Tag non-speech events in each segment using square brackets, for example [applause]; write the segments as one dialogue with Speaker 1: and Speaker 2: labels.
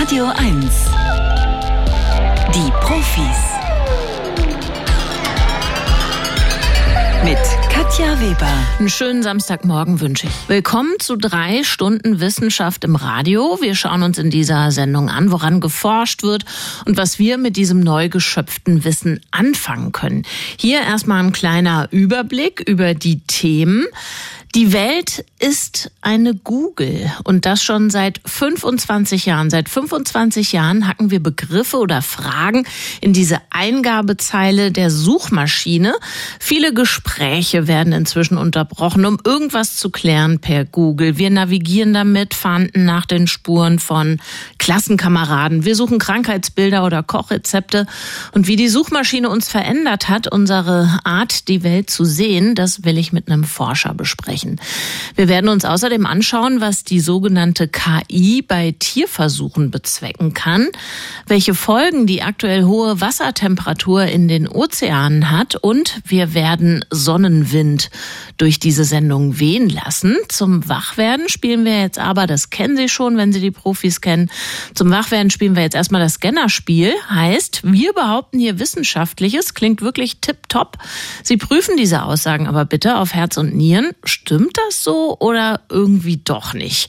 Speaker 1: Radio 1. Die Profis. Mit Katja Weber.
Speaker 2: Einen schönen Samstagmorgen wünsche ich. Willkommen zu drei Stunden Wissenschaft im Radio. Wir schauen uns in dieser Sendung an, woran geforscht wird und was wir mit diesem neu geschöpften Wissen anfangen können. Hier erstmal ein kleiner Überblick über die Themen. Die Welt ist eine Google und das schon seit 25 Jahren. Seit 25 Jahren hacken wir Begriffe oder Fragen in diese Eingabezeile der Suchmaschine. Viele Gespräche werden inzwischen unterbrochen, um irgendwas zu klären per Google. Wir navigieren damit, fahnden nach den Spuren von Klassenkameraden. Wir suchen Krankheitsbilder oder Kochrezepte. Und wie die Suchmaschine uns verändert hat, unsere Art, die Welt zu sehen, das will ich mit einem Forscher besprechen sprechen. Wir werden uns außerdem anschauen, was die sogenannte KI bei Tierversuchen bezwecken kann, welche Folgen die aktuell hohe Wassertemperatur in den Ozeanen hat und wir werden Sonnenwind durch diese Sendung wehen lassen. Zum Wachwerden spielen wir jetzt aber, das kennen Sie schon, wenn Sie die Profis kennen, zum Wachwerden spielen wir jetzt erstmal das Scannerspiel. Heißt, wir behaupten hier Wissenschaftliches, klingt wirklich tipptopp. Sie prüfen diese Aussagen aber bitte auf Herz und Nieren. Stimmt das so oder irgendwie doch nicht?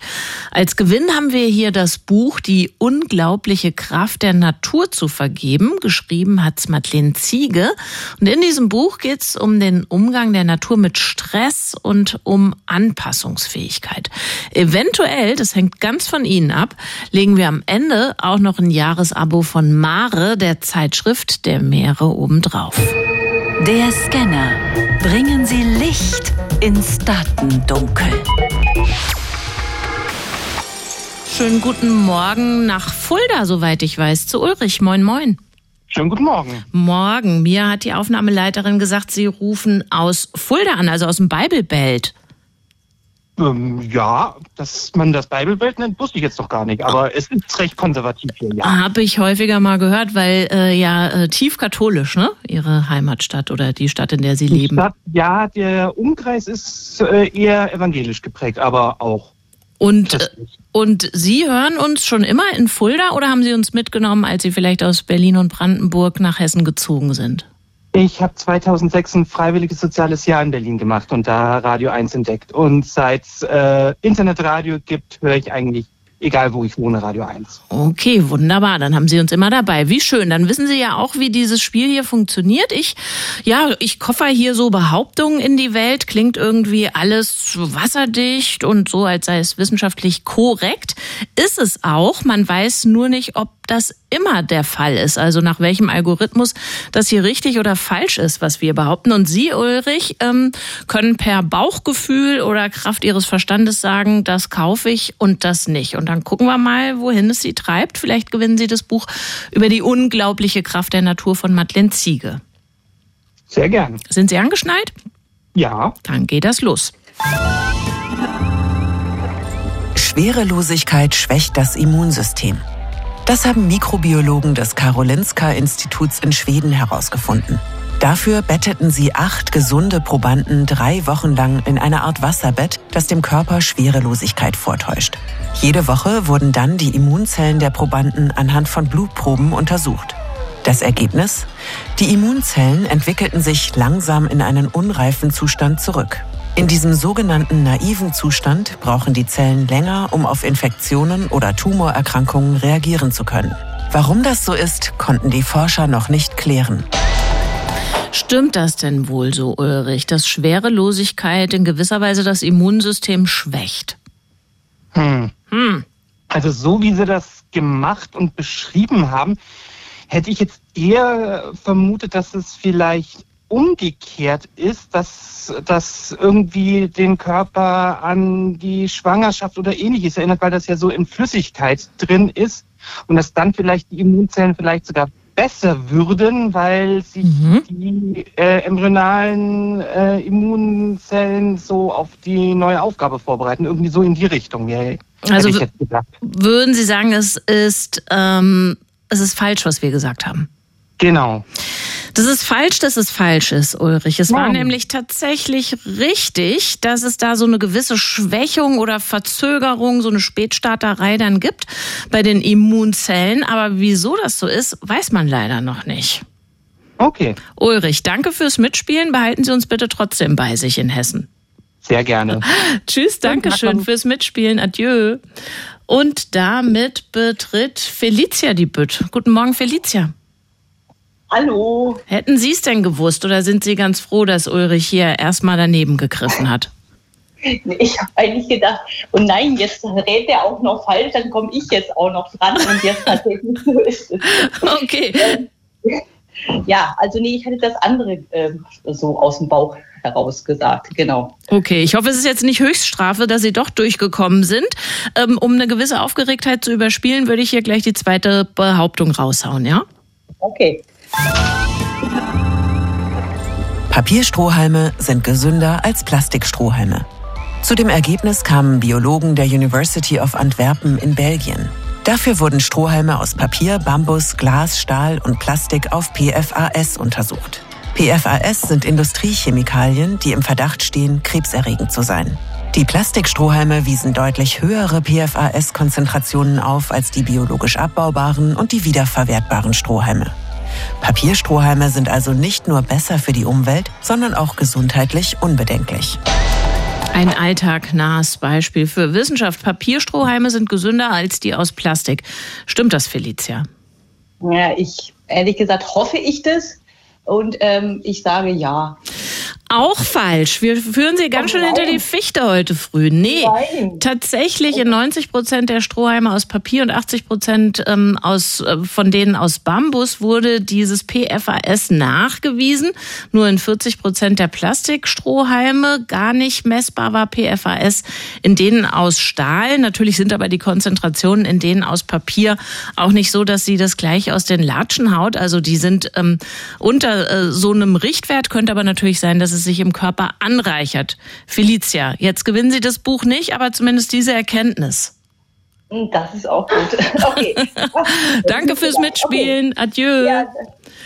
Speaker 2: Als Gewinn haben wir hier das Buch Die unglaubliche Kraft der Natur zu vergeben. Geschrieben hat's Madeleine Ziege. Und in diesem Buch geht's um den Umgang der Natur mit Stress und um Anpassungsfähigkeit. Eventuell, das hängt ganz von Ihnen ab, legen wir am Ende auch noch ein Jahresabo von Mare, der Zeitschrift der Meere, obendrauf.
Speaker 1: Der Scanner. Bringen Sie Licht ins Datendunkel.
Speaker 2: Schönen guten Morgen nach Fulda, soweit ich weiß, zu Ulrich. Moin, moin.
Speaker 3: Schönen guten Morgen.
Speaker 2: Morgen. Mir hat die Aufnahmeleiterin gesagt, Sie rufen aus Fulda an, also aus dem Bibelbelt.
Speaker 3: Ähm, ja, dass man das Bibelbelt nennt, wusste ich jetzt doch gar nicht. Aber es ist recht konservativ hier, ja.
Speaker 2: Habe ich häufiger mal gehört, weil äh, ja äh, tief katholisch, ne? Ihre Heimatstadt oder die Stadt, in der Sie
Speaker 3: Die
Speaker 2: leben.
Speaker 3: Stadt, ja, der Umkreis ist äh, eher evangelisch geprägt, aber auch.
Speaker 2: Und, äh, und Sie hören uns schon immer in Fulda oder haben Sie uns mitgenommen, als Sie vielleicht aus Berlin und Brandenburg nach Hessen gezogen sind?
Speaker 3: Ich habe 2006 ein freiwilliges soziales Jahr in Berlin gemacht und da Radio 1 entdeckt. Und seit äh, Internetradio gibt, höre ich eigentlich, egal wo ich wohne, Radio 1.
Speaker 2: Okay, wunderbar. Dann haben Sie uns immer dabei. Wie schön. Dann wissen Sie ja auch, wie dieses Spiel hier funktioniert. Ich, ja, ich koffer hier so Behauptungen in die Welt. Klingt irgendwie alles wasserdicht und so, als sei es wissenschaftlich korrekt. Ist es auch. Man weiß nur nicht, ob das immer der Fall ist. Also nach welchem Algorithmus das hier richtig oder falsch ist, was wir behaupten. Und Sie, Ulrich, ähm, können per Bauchgefühl oder Kraft Ihres Verstandes sagen, das kaufe ich und das nicht. Und dann gucken wir mal, wohin es Sie treibt. Vielleicht gewinnen Sie das Buch über die unglaubliche Kraft der Natur von Madeleine Ziege.
Speaker 3: Sehr gern.
Speaker 2: Sind Sie angeschnallt?
Speaker 3: Ja,
Speaker 2: Dann geht das los.
Speaker 4: Schwerelosigkeit schwächt das Immunsystem. Das haben Mikrobiologen des Karolinska-Instituts in Schweden herausgefunden. Dafür betteten sie acht gesunde Probanden drei Wochen lang in eine Art Wasserbett, das dem Körper Schwerelosigkeit vortäuscht. Jede Woche wurden dann die Immunzellen der Probanden anhand von Blutproben untersucht. Das Ergebnis? Die Immunzellen entwickelten sich langsam in einen unreifen Zustand zurück. In diesem sogenannten naiven Zustand brauchen die Zellen länger, um auf Infektionen oder Tumorerkrankungen reagieren zu können. Warum das so ist, konnten die Forscher noch nicht klären.
Speaker 2: Stimmt das denn wohl so, Ulrich, dass Schwerelosigkeit in gewisser Weise das Immunsystem schwächt?
Speaker 3: hm.
Speaker 2: Hm.
Speaker 3: Also so wie Sie das gemacht und beschrieben haben, hätte ich jetzt eher vermutet, dass es vielleicht umgekehrt ist, dass das irgendwie den Körper an die Schwangerschaft oder ähnliches erinnert, weil das ja so in Flüssigkeit drin ist und dass dann vielleicht die Immunzellen vielleicht sogar besser würden, weil sich
Speaker 2: Mhm.
Speaker 3: die äh, embryonalen äh, Immunzellen so auf die neue Aufgabe vorbereiten. Irgendwie so in die Richtung, ja,
Speaker 2: Also würden Sie sagen, es ist, ähm, es ist falsch, was wir gesagt haben?
Speaker 3: Genau.
Speaker 2: Das ist falsch, dass es falsch ist, Ulrich. Es war nämlich tatsächlich richtig, dass es da so eine gewisse Schwächung oder Verzögerung, so eine Spätstarterei dann gibt bei den Immunzellen. Aber wieso das so ist, weiß man leider noch nicht.
Speaker 3: Okay.
Speaker 2: Ulrich, danke fürs Mitspielen. Behalten Sie uns bitte trotzdem bei sich in Hessen.
Speaker 3: Sehr gerne. [laughs]
Speaker 2: Tschüss, danke schön fürs Mitspielen. Adieu. Und damit betritt Felicia die Bütt. Guten Morgen, Felicia.
Speaker 5: Hallo.
Speaker 2: Hätten Sie es denn gewusst oder sind Sie ganz froh, dass Ulrich hier erstmal daneben gegriffen hat?
Speaker 5: Ich habe eigentlich gedacht, und oh nein, jetzt rät er auch noch falsch, dann komme ich jetzt auch noch dran und jetzt tatsächlich so ist es.
Speaker 2: Okay.
Speaker 5: Ja, also nee, ich hatte das andere äh, so aus dem Bauch heraus gesagt, genau.
Speaker 2: Okay, ich hoffe, es ist jetzt nicht Höchststrafe, dass Sie doch durchgekommen sind. Ähm, um eine gewisse Aufgeregtheit zu überspielen, würde ich hier gleich die zweite Behauptung raushauen, ja?
Speaker 5: Okay.
Speaker 4: Papierstrohhalme sind gesünder als Plastikstrohhalme. Zu dem Ergebnis kamen Biologen der University of Antwerpen in Belgien. Dafür wurden Strohhalme aus Papier, Bambus, Glas, Stahl und Plastik auf PFAS untersucht. PFAS sind Industriechemikalien, die im Verdacht stehen, krebserregend zu sein. Die Plastikstrohhalme wiesen deutlich höhere PFAS-Konzentrationen auf als die biologisch abbaubaren und die wiederverwertbaren Strohhalme. Papierstrohhalme sind also nicht nur besser für die Umwelt, sondern auch gesundheitlich unbedenklich.
Speaker 2: Ein alltagnahes Beispiel für Wissenschaft. Papierstrohhalme sind gesünder als die aus Plastik. Stimmt das, Felicia?
Speaker 5: Ja, ich ehrlich gesagt hoffe ich das. Und ähm, ich sage ja.
Speaker 2: Auch falsch. Wir führen Sie ganz oh schön hinter die Fichte heute früh. Nee, nein. tatsächlich in 90 Prozent der Strohhalme aus Papier und 80 Prozent ähm, aus, äh, von denen aus Bambus wurde dieses PFAS nachgewiesen. Nur in 40 Prozent der Plastikstrohhalme gar nicht messbar war PFAS. In denen aus Stahl, natürlich sind aber die Konzentrationen in denen aus Papier auch nicht so, dass sie das gleich aus den Latschen haut. Also die sind ähm, unter äh, so einem Richtwert, könnte aber natürlich sein, dass es sich im Körper anreichert. Felicia, jetzt gewinnen Sie das Buch nicht, aber zumindest diese Erkenntnis.
Speaker 5: Hm, das ist auch gut. [laughs] Okay. [laughs]
Speaker 2: Danke fürs Mitspielen. Okay. Adieu. Ja,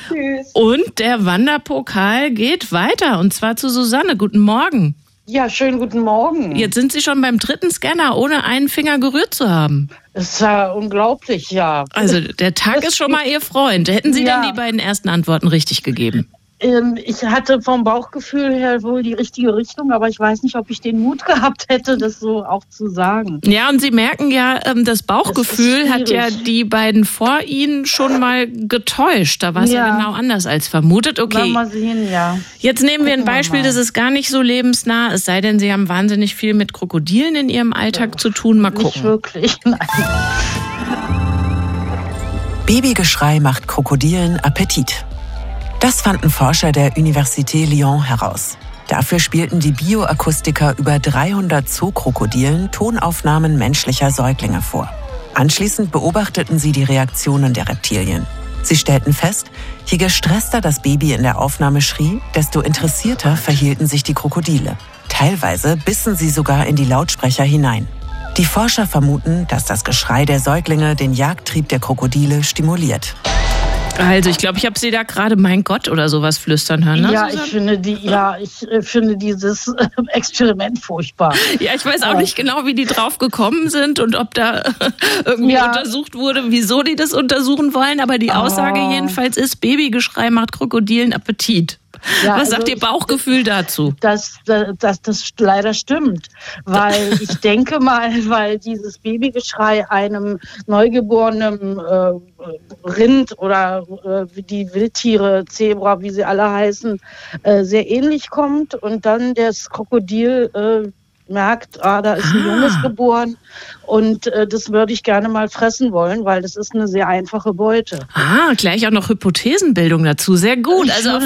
Speaker 5: tschüss.
Speaker 2: Und der Wanderpokal geht weiter und zwar zu Susanne. Guten Morgen.
Speaker 6: Ja, schönen guten Morgen.
Speaker 2: Jetzt sind Sie schon beim dritten Scanner, ohne einen Finger gerührt zu haben.
Speaker 6: Das ist ja unglaublich, ja.
Speaker 2: Also der Tag das ist schon mal Ihr Freund. Hätten Sie ja. denn die beiden ersten Antworten richtig gegeben?
Speaker 6: Ähm, ich hatte vom Bauchgefühl her wohl die richtige Richtung, aber ich weiß nicht, ob ich den Mut [laughs] gehabt hätte, das so auch zu sagen.
Speaker 2: Ja, und Sie merken ja, ähm, das Bauchgefühl das hat ja die beiden vor Ihnen schon mal getäuscht. Da war es ja. ja. genau anders als vermutet. Okay.
Speaker 6: Mal sehen, ja.
Speaker 2: Jetzt nehmen wir ein Beispiel, das ist gar nicht so lebensnah, es sei denn, Sie haben wahnsinnig viel mit Krokodilen in Ihrem Alltag ja. zu tun. Mal gucken.
Speaker 6: Nicht wirklich, [laughs] nein.
Speaker 4: Babygeschrei macht Krokodilen Appetit. Das fanden Forscher der Université Lyon heraus. Dafür spielten die Bioakustiker über 300 Zookrokodilen Tonaufnahmen menschlicher Säuglinge vor. Anschließend beobachteten sie die Reaktionen der Reptilien. Sie stellten fest, je gestresster das Baby in der Aufnahme schrie, desto interessierter verhielten sich die Krokodile. Teilweise bissen sie sogar in die Lautsprecher hinein. Die Forscher vermuten, dass das Geschrei der Säuglinge den Jagdtrieb der Krokodile stimuliert.
Speaker 2: Also ich glaube, ich habe Sie da gerade mein Gott oder sowas flüstern hören. Ne,
Speaker 6: ja, Susanne? ich finde die, ja, ich äh, finde dieses äh, Experiment furchtbar.
Speaker 2: Ja, ich weiß auch nicht genau, wie die drauf gekommen sind und ob da [laughs] irgendwie ja. untersucht wurde, wieso die das untersuchen wollen. Aber die Aussage oh. jedenfalls ist, Babygeschrei macht Krokodilen Appetit. Ja, Was also sagt Ihr Bauchgefühl dazu?
Speaker 6: Dass, dass das leider stimmt, weil [laughs] ich denke mal, weil dieses Babygeschrei einem neugeborenen äh, Rind oder äh, die Wildtiere, Zebra, wie sie alle heißen, äh, sehr ähnlich kommt und dann das Krokodil äh, merkt, ah, da ist ein ah. Junges geboren und äh, das würde ich gerne mal fressen wollen, weil das ist eine sehr einfache Beute.
Speaker 2: Ah, gleich auch noch Hypothesenbildung dazu. Sehr gut. Also auf,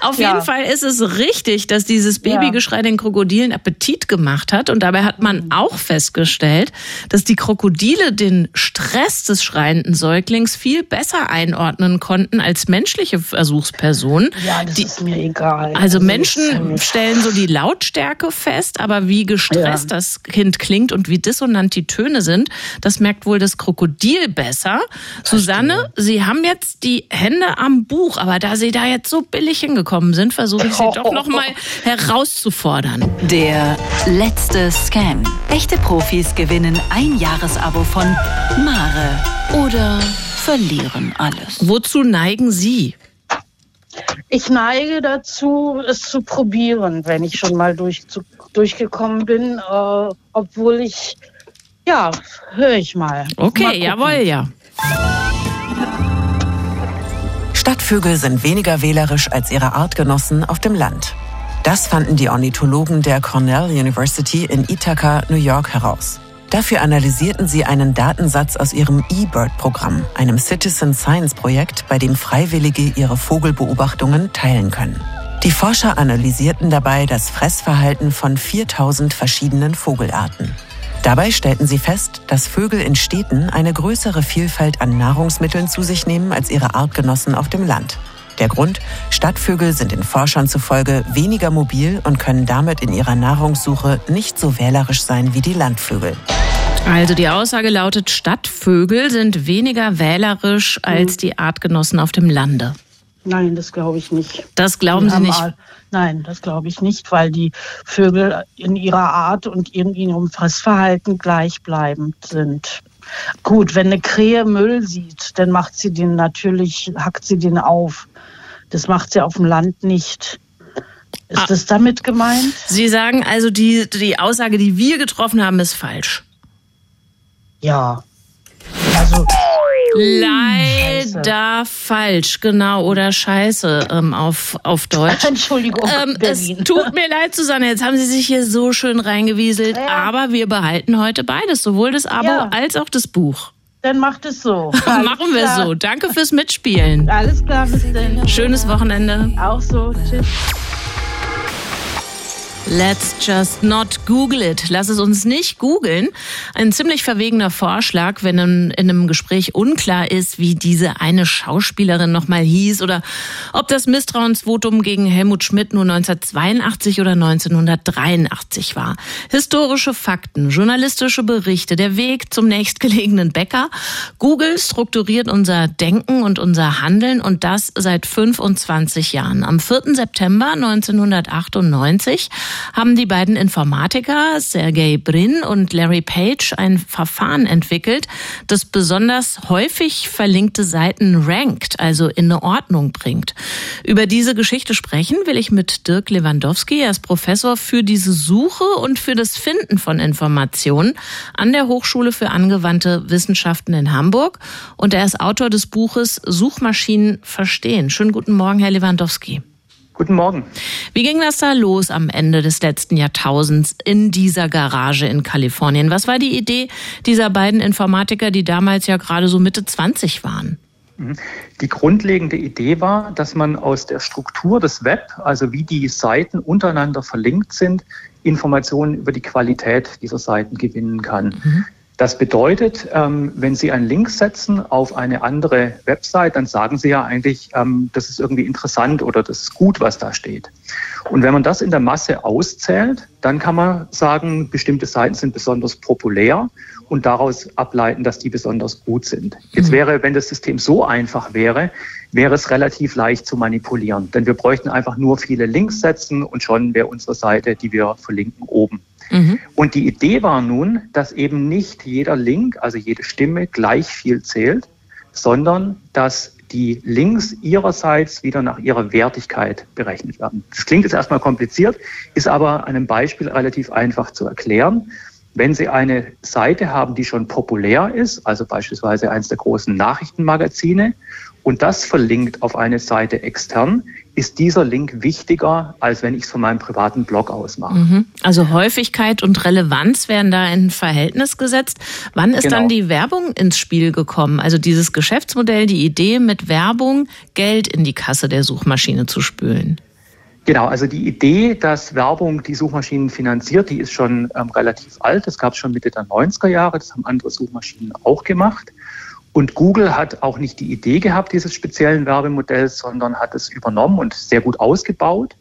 Speaker 2: auf ja. jeden Fall ist es richtig, dass dieses Babygeschrei den Krokodilen Appetit gemacht hat. Und dabei hat man auch festgestellt, dass die Krokodile den Stress des schreienden Säuglings viel besser einordnen konnten als menschliche Versuchspersonen.
Speaker 6: Ja, das die, ist mir egal.
Speaker 2: Also, also Menschen stellen so die Lautstärke fest, aber wie wie gestresst ja. das Kind klingt und wie dissonant die Töne sind, das merkt wohl das Krokodil besser. Verstehe. Susanne, Sie haben jetzt die Hände am Buch, aber da Sie da jetzt so billig hingekommen sind, versuche ich Sie doch noch mal [laughs] herauszufordern.
Speaker 1: Der letzte Scam. Echte Profis gewinnen ein Jahresabo von Mare oder verlieren alles.
Speaker 2: Wozu neigen Sie?
Speaker 6: Ich neige dazu, es zu probieren, wenn ich schon mal durch, zu, durchgekommen bin, äh, obwohl ich, ja, höre ich mal.
Speaker 2: Okay, mal jawohl, ja.
Speaker 4: Stadtvögel sind weniger wählerisch als ihre Artgenossen auf dem Land. Das fanden die Ornithologen der Cornell University in Ithaca, New York heraus. Dafür analysierten sie einen Datensatz aus ihrem eBird-Programm, einem Citizen Science-Projekt, bei dem Freiwillige ihre Vogelbeobachtungen teilen können. Die Forscher analysierten dabei das Fressverhalten von 4000 verschiedenen Vogelarten. Dabei stellten sie fest, dass Vögel in Städten eine größere Vielfalt an Nahrungsmitteln zu sich nehmen als ihre Artgenossen auf dem Land. Der Grund, Stadtvögel sind den Forschern zufolge weniger mobil und können damit in ihrer Nahrungssuche nicht so wählerisch sein wie die Landvögel.
Speaker 2: Also die Aussage lautet, Stadtvögel sind weniger wählerisch als mhm. die Artgenossen auf dem Lande.
Speaker 6: Nein, das glaube ich nicht.
Speaker 2: Das glauben Sie nicht?
Speaker 6: Nein, das glaube ich nicht, weil die Vögel in ihrer Art und in ihrem Fressverhalten gleichbleibend sind. Gut, wenn eine Krähe Müll sieht, dann macht sie den natürlich, hackt sie den auf. Das macht sie auf dem Land nicht. Ist ah. das damit gemeint?
Speaker 2: Sie sagen also, die, die Aussage, die wir getroffen haben, ist falsch.
Speaker 6: Ja. Also.
Speaker 2: Leider Scheiße. falsch, genau, oder Scheiße ähm, auf, auf Deutsch. [laughs]
Speaker 6: Entschuldigung. Ähm,
Speaker 2: es tut mir leid, Susanne, jetzt haben Sie sich hier so schön reingewieselt, ja. aber wir behalten heute beides, sowohl das Abo ja. als auch das Buch.
Speaker 6: Dann macht es so. [laughs]
Speaker 2: Machen wir so. Danke fürs Mitspielen.
Speaker 6: Alles klar, bis dann.
Speaker 2: Schönes Wochenende.
Speaker 6: Auch so. Tschüss.
Speaker 2: Let's just not Google it. Lass es uns nicht googeln. Ein ziemlich verwegener Vorschlag, wenn in, in einem Gespräch unklar ist, wie diese eine Schauspielerin nochmal hieß oder ob das Misstrauensvotum gegen Helmut Schmidt nur 1982 oder 1983 war. Historische Fakten, journalistische Berichte, der Weg zum nächstgelegenen Bäcker. Google strukturiert unser Denken und unser Handeln und das seit 25 Jahren. Am 4. September 1998 haben die beiden Informatiker Sergey Brin und Larry Page ein Verfahren entwickelt, das besonders häufig verlinkte Seiten rankt, also in eine Ordnung bringt. Über diese Geschichte sprechen will ich mit Dirk Lewandowski. Er ist Professor für diese Suche und für das Finden von Informationen an der Hochschule für angewandte Wissenschaften in Hamburg und er ist Autor des Buches Suchmaschinen verstehen. Schönen guten Morgen, Herr Lewandowski.
Speaker 7: Guten Morgen.
Speaker 2: Wie ging das da los am Ende des letzten Jahrtausends in dieser Garage in Kalifornien? Was war die Idee dieser beiden Informatiker, die damals ja gerade so Mitte 20 waren?
Speaker 7: Mhm. Die grundlegende Idee war, dass man aus der Struktur des Web, also wie die Seiten untereinander verlinkt sind, Informationen über die Qualität dieser Seiten gewinnen kann. Mhm. Das bedeutet, ähm, wenn Sie einen Link setzen auf eine andere Website, dann sagen Sie ja eigentlich, ähm, das ist irgendwie interessant oder das ist gut, was da steht. Und wenn man das in der Masse auszählt, dann kann man sagen, bestimmte Seiten sind besonders populär und daraus ableiten, dass die besonders gut sind. Jetzt mhm. wäre, wenn das System so einfach wäre, wäre es relativ leicht zu manipulieren. Denn wir bräuchten einfach nur viele Links setzen und schon wäre unsere Seite, die wir verlinken, oben. Mhm. Und die Idee war nun, dass eben nicht jeder Link, also jede Stimme gleich viel zählt, sondern dass die Links ihrerseits wieder nach ihrer Wertigkeit berechnet werden. Das klingt jetzt erstmal kompliziert, ist aber an einem Beispiel relativ einfach zu erklären. Wenn Sie eine Seite haben, die schon populär ist, also beispielsweise eines der großen Nachrichtenmagazine, und das verlinkt auf eine Seite extern, ist dieser Link wichtiger, als wenn ich es von meinem privaten Blog aus mache. Mhm.
Speaker 2: Also Häufigkeit und Relevanz werden da in Verhältnis gesetzt. Wann ist genau. dann die Werbung ins Spiel gekommen? Also dieses Geschäftsmodell, die Idee mit Werbung Geld in die Kasse der Suchmaschine zu spülen.
Speaker 7: Genau, also die Idee, dass Werbung die Suchmaschinen finanziert, die ist schon ähm, relativ alt. Das gab es schon Mitte der 90er Jahre. Das haben andere Suchmaschinen auch gemacht. Und Google hat auch nicht die Idee gehabt dieses speziellen Werbemodells, sondern hat es übernommen und sehr gut ausgebaut.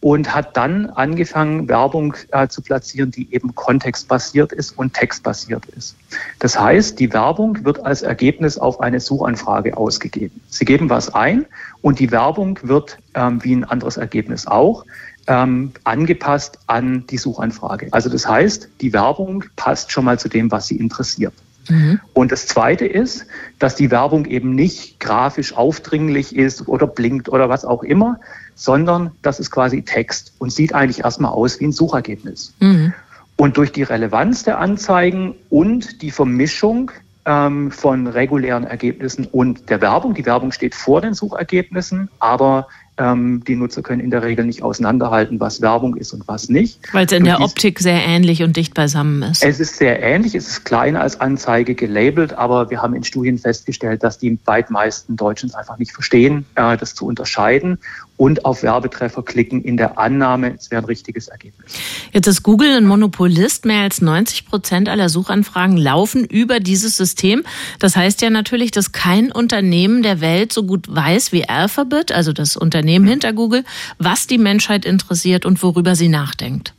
Speaker 7: und hat dann angefangen, Werbung äh, zu platzieren, die eben kontextbasiert ist und textbasiert ist. Das heißt, die Werbung wird als Ergebnis auf eine Suchanfrage ausgegeben. Sie geben was ein und die Werbung wird, ähm, wie ein anderes Ergebnis auch, ähm, angepasst an die Suchanfrage. Also das heißt, die Werbung passt schon mal zu dem, was Sie interessiert. Mhm. Und das Zweite ist, dass die Werbung eben nicht grafisch aufdringlich ist oder blinkt oder was auch immer, sondern das ist quasi Text und sieht eigentlich erstmal aus wie ein Suchergebnis. Mhm. Und durch die Relevanz der Anzeigen und die Vermischung ähm, von regulären Ergebnissen und der Werbung, die Werbung steht vor den Suchergebnissen, aber ähm, die Nutzer können in der Regel nicht auseinanderhalten, was Werbung ist und was nicht.
Speaker 2: Weil es in der Optik sehr ähnlich und dicht beisammen ist.
Speaker 7: Es ist sehr ähnlich, es ist kleiner als Anzeige gelabelt, aber wir haben in Studien festgestellt, dass die weit meisten Deutschen es einfach nicht verstehen, äh, das zu unterscheiden und auf Werbetreffer klicken in der Annahme, es wäre ein richtiges Ergebnis.
Speaker 2: Jetzt ist Google ein Monopolist. Mehr als 90 Prozent aller Suchanfragen laufen über dieses System. Das heißt ja natürlich, dass kein Unternehmen der Welt so gut weiß wie Alphabet, also das Unternehmen hinter Google, was die Menschheit interessiert und worüber sie nachdenkt.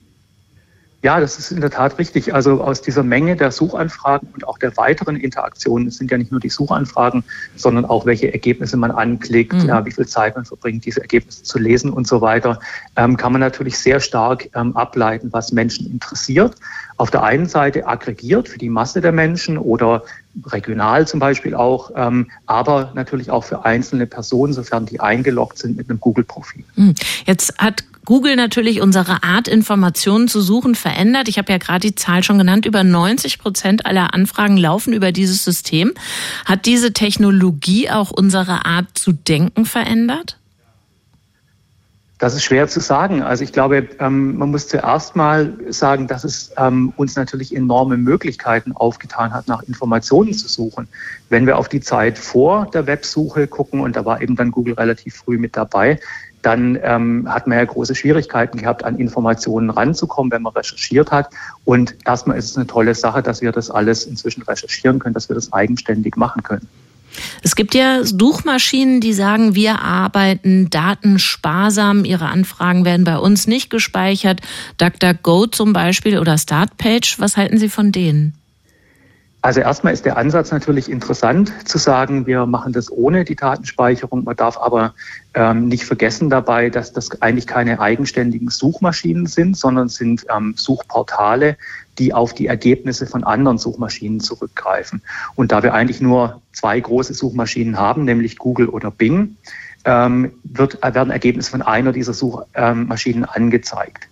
Speaker 7: Ja, das ist in der Tat richtig. Also aus dieser Menge der Suchanfragen und auch der weiteren Interaktionen, es sind ja nicht nur die Suchanfragen, sondern auch welche Ergebnisse man anklickt, mhm. ja, wie viel Zeit man verbringt, diese Ergebnisse zu lesen und so weiter, ähm, kann man natürlich sehr stark ähm, ableiten, was Menschen interessiert. Auf der einen Seite aggregiert für die Masse der Menschen oder regional zum Beispiel auch, ähm, aber natürlich auch für einzelne Personen, sofern die eingeloggt sind mit einem Google-Profil.
Speaker 2: Mhm. Jetzt hat Google natürlich unsere Art, Informationen zu suchen, verändert. Ich habe ja gerade die Zahl schon genannt. Über 90 Prozent aller Anfragen laufen über dieses System. Hat diese Technologie auch unsere Art zu denken verändert?
Speaker 7: Das ist schwer zu sagen. Also ich glaube, ähm, man muss zuerst mal sagen, dass es ähm, uns natürlich enorme Möglichkeiten aufgetan hat, nach Informationen zu suchen. Wenn wir auf die Zeit vor der Websuche gucken, und da war eben dann Google relativ früh mit dabei, dann ähm, hat man ja große Schwierigkeiten gehabt, an Informationen ranzukommen, wenn man recherchiert hat. Und erstmal ist es eine tolle Sache, dass wir das alles inzwischen recherchieren können, dass wir das eigenständig machen können.
Speaker 2: Es gibt ja Suchmaschinen, die sagen, wir arbeiten datensparsam, ihre Anfragen werden bei uns nicht gespeichert. DuckDuckGo zum Beispiel oder Startpage, was halten Sie von denen?
Speaker 7: Also erstmal ist der Ansatz natürlich interessant zu sagen, wir machen das ohne die Datenspeicherung. Man darf aber ähm, nicht vergessen dabei, dass das eigentlich keine eigenständigen Suchmaschinen sind, sondern sind ähm, Suchportale, die auf die Ergebnisse von anderen Suchmaschinen zurückgreifen. Und da wir eigentlich nur zwei große Suchmaschinen haben, nämlich Google oder Bing, ähm, wird, werden Ergebnisse von einer dieser Suchmaschinen angezeigt.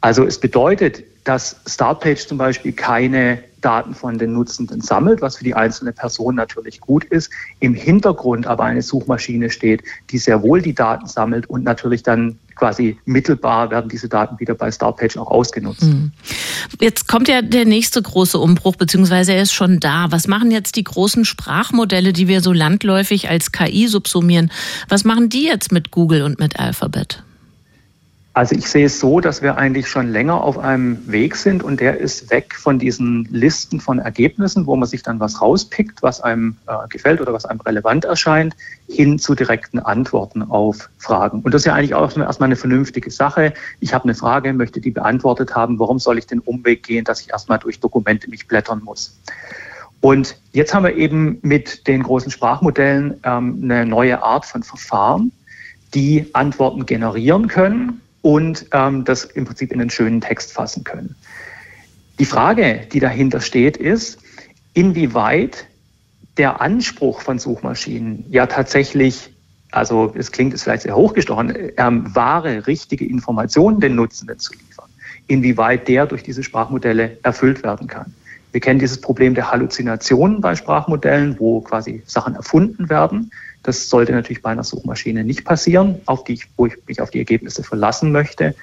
Speaker 7: Also es bedeutet, dass Startpage zum Beispiel keine Daten von den Nutzenden sammelt, was für die einzelne Person natürlich gut ist. Im Hintergrund aber eine Suchmaschine steht, die sehr wohl die Daten sammelt und natürlich dann quasi mittelbar werden diese Daten wieder bei Startpage auch ausgenutzt. Hm.
Speaker 2: Jetzt kommt ja der nächste große Umbruch, beziehungsweise er ist schon da. Was machen jetzt die großen Sprachmodelle, die wir so landläufig als KI subsumieren? Was machen die jetzt mit Google und mit Alphabet?
Speaker 7: Also ich sehe es so, dass wir eigentlich schon länger auf einem Weg sind und der ist weg von diesen Listen von Ergebnissen, wo man sich dann was rauspickt, was einem äh, gefällt oder was einem relevant erscheint, hin zu direkten Antworten auf Fragen. Und das ist ja eigentlich auch erstmal eine vernünftige Sache. Ich habe eine Frage, möchte die beantwortet haben. Warum soll ich den Umweg gehen, dass ich erstmal durch Dokumente mich blättern muss? Und jetzt haben wir eben mit den großen Sprachmodellen ähm, eine neue Art von Verfahren, die Antworten generieren können und ähm, das im Prinzip in einen schönen Text fassen können. Die Frage, die dahinter steht, ist, inwieweit der Anspruch von Suchmaschinen ja tatsächlich, also es klingt jetzt vielleicht sehr hochgestochen, ähm, wahre, richtige Informationen den Nutzenden zu liefern, inwieweit der durch diese Sprachmodelle erfüllt werden kann. Wir kennen dieses Problem der Halluzinationen bei Sprachmodellen, wo quasi Sachen erfunden werden. Das sollte natürlich bei einer Suchmaschine nicht passieren, auf die ich, wo ich mich auf die Ergebnisse verlassen möchte.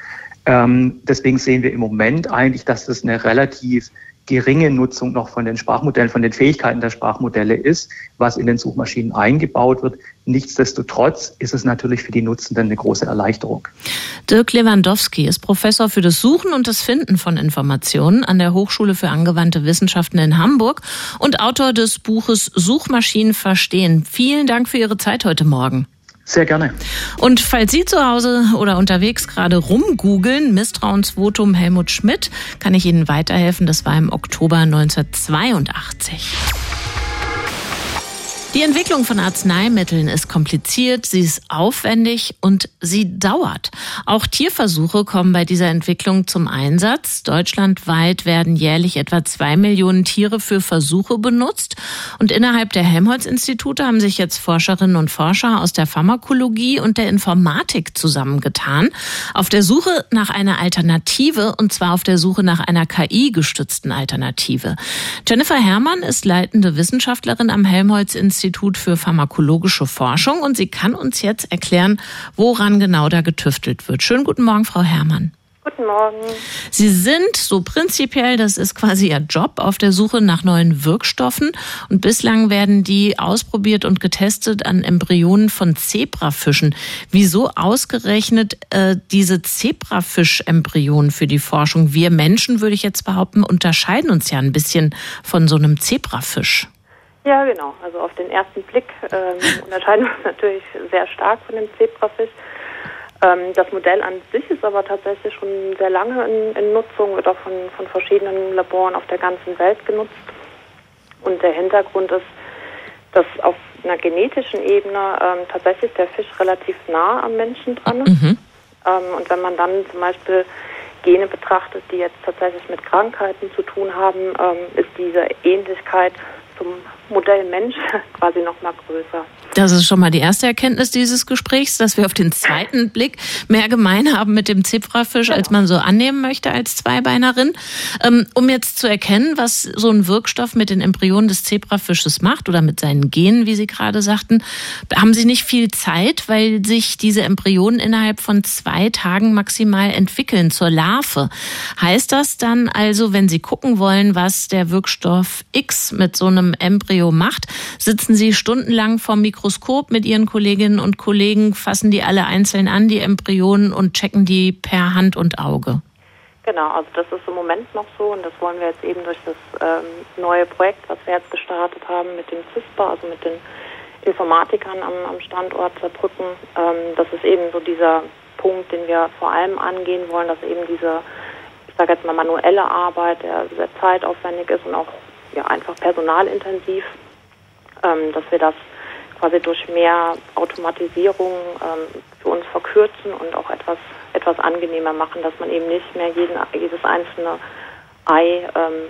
Speaker 7: Ähm, deswegen sehen wir im Moment eigentlich, dass das eine relativ geringe Nutzung noch von den Sprachmodellen, von den Fähigkeiten der Sprachmodelle ist, was in den Suchmaschinen eingebaut wird. Nichtsdestotrotz ist es natürlich für die Nutzenden eine große Erleichterung.
Speaker 2: Dirk Lewandowski ist Professor für das Suchen und das Finden von Informationen an der Hochschule für angewandte Wissenschaften in Hamburg und Autor des Buches Suchmaschinen verstehen. Vielen Dank für Ihre Zeit heute Morgen.
Speaker 7: Sehr gerne.
Speaker 2: Und falls Sie zu Hause oder unterwegs gerade rumgoogeln, Misstrauensvotum Helmut Schmidt, kann ich Ihnen weiterhelfen. Das war im Oktober 1982. Die Entwicklung von Arzneimitteln ist kompliziert, sie ist aufwendig und sie dauert. Auch Tierversuche kommen bei dieser Entwicklung zum Einsatz. Deutschlandweit werden jährlich etwa zwei Millionen Tiere für Versuche benutzt. Und innerhalb der Helmholtz-Institute haben sich jetzt Forscherinnen und Forscher aus der Pharmakologie und der Informatik zusammengetan. Auf der Suche nach einer Alternative und zwar auf der Suche nach einer KI-gestützten Alternative. Jennifer Herrmann ist leitende Wissenschaftlerin am Helmholtz-Institut Institut für Pharmakologische Forschung und sie kann uns jetzt erklären, woran genau da getüftelt wird. Schönen guten Morgen, Frau Herrmann.
Speaker 8: Guten Morgen.
Speaker 2: Sie sind so prinzipiell, das ist quasi Ihr Job, auf der Suche nach neuen Wirkstoffen. Und bislang werden die ausprobiert und getestet an Embryonen von Zebrafischen. Wieso ausgerechnet äh, diese Zebrafisch-Embryonen für die Forschung? Wir Menschen, würde ich jetzt behaupten, unterscheiden uns ja ein bisschen von so einem Zebrafisch.
Speaker 8: Ja, genau. Also auf den ersten Blick ähm, [laughs] unterscheiden wir uns natürlich sehr stark von dem Zebrafisch. Ähm, das Modell an sich ist aber tatsächlich schon sehr lange in, in, Nutzung, wird auch von, von verschiedenen Laboren auf der ganzen Welt genutzt. Und der Hintergrund ist, dass auf einer genetischen Ebene ähm, tatsächlich der Fisch relativ nah am Menschen dran ist. Mhm. Ähm, und wenn man dann zum Beispiel Gene betrachtet, die jetzt tatsächlich mit Krankheiten zu tun haben, ähm, ist diese Ähnlichkeit zum Modell Mensch [laughs] quasi noch mal größer.
Speaker 2: Das ist schon mal die erste Erkenntnis dieses Gesprächs, dass wir auf den zweiten Blick mehr gemein haben mit dem Zebrafisch, als man so annehmen möchte als Zweibeinerin. Ähm, um jetzt zu erkennen, was so ein Wirkstoff mit den Embryonen des Zebrafisches macht oder mit seinen Genen, wie Sie gerade sagten, haben Sie nicht viel Zeit, weil sich diese Embryonen innerhalb von zwei Tagen maximal entwickeln zur Larve. Heißt das dann also, wenn Sie gucken wollen, was der Wirkstoff X mit so einem Embryo macht, sitzen Sie stundenlang Mikro Mikroskop mit ihren Kolleginnen und Kollegen, fassen die alle einzeln an, die Embryonen, und checken die per Hand und Auge.
Speaker 8: Genau, also das ist im Moment noch so und das wollen wir jetzt eben durch das ähm, neue Projekt, was wir jetzt gestartet haben mit dem CISPA, also mit den Informatikern am, am Standort Saarbrücken. Ähm, das ist eben so dieser Punkt, den wir vor allem angehen wollen, dass eben diese, ich sage jetzt mal manuelle Arbeit, der sehr zeitaufwendig ist und auch ja, einfach personalintensiv, ähm, dass wir das quasi durch mehr Automatisierung ähm, für uns verkürzen und auch etwas, etwas angenehmer machen, dass man eben nicht mehr jeden, jedes einzelne Ei ähm,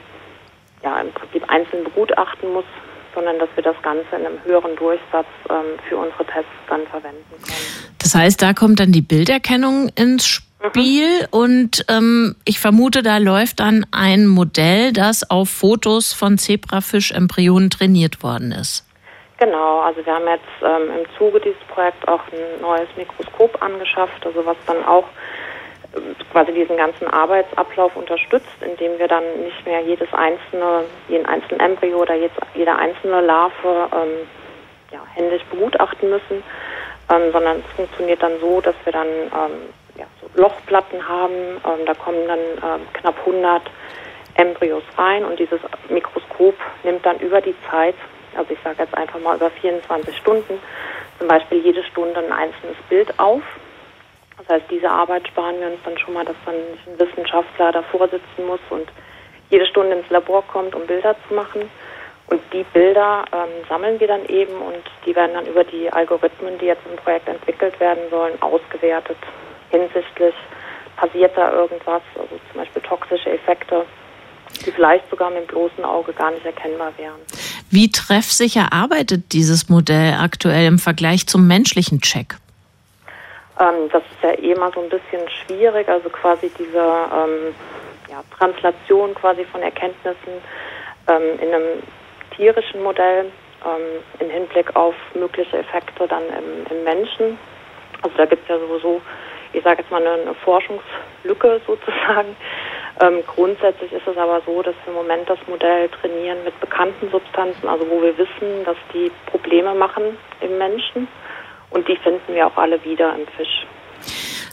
Speaker 8: ja, im Prinzip einzeln begutachten muss, sondern dass wir das Ganze in einem höheren Durchsatz ähm, für unsere Tests dann verwenden können.
Speaker 2: Das heißt, da kommt dann die Bilderkennung ins Spiel mhm. und ähm, ich vermute, da läuft dann ein Modell, das auf Fotos von Zebrafisch-Embryonen trainiert worden ist.
Speaker 8: Genau, also wir haben jetzt ähm, im Zuge dieses Projekts auch ein neues Mikroskop angeschafft, also was dann auch äh, quasi diesen ganzen Arbeitsablauf unterstützt, indem wir dann nicht mehr jedes einzelne, jeden einzelnen Embryo oder jetzt jede einzelne Larve ähm, ja, händisch begutachten müssen, ähm, sondern es funktioniert dann so, dass wir dann ähm, ja, so Lochplatten haben, ähm, da kommen dann ähm, knapp 100 Embryos rein und dieses Mikroskop nimmt dann über die Zeit also ich sage jetzt einfach mal über 24 Stunden, zum Beispiel jede Stunde ein einzelnes Bild auf. Das heißt, diese Arbeit sparen wir uns dann schon mal, dass dann nicht ein Wissenschaftler davor sitzen muss und jede Stunde ins Labor kommt, um Bilder zu machen. Und die Bilder ähm, sammeln wir dann eben und die werden dann über die Algorithmen, die jetzt im Projekt entwickelt werden sollen, ausgewertet hinsichtlich passiert da irgendwas, also zum Beispiel toxische Effekte, die vielleicht sogar mit dem bloßen Auge gar nicht erkennbar wären.
Speaker 2: Wie treffsicher arbeitet dieses Modell aktuell im Vergleich zum menschlichen Check?
Speaker 8: Ähm, das ist ja eh mal so ein bisschen schwierig, also quasi diese ähm, ja, Translation quasi von Erkenntnissen ähm, in einem tierischen Modell ähm, im Hinblick auf mögliche Effekte dann im, im Menschen. Also da gibt es ja sowieso, ich sage jetzt mal eine, Forschungslücke [laughs] sozusagen. Ähm, grundsätzlich ist es aber so, dass wir im Moment das Modell trainieren mit bekannten Substanzen, also wo wir wissen, dass die Probleme machen im Menschen. Und die finden wir auch alle wieder im Fisch.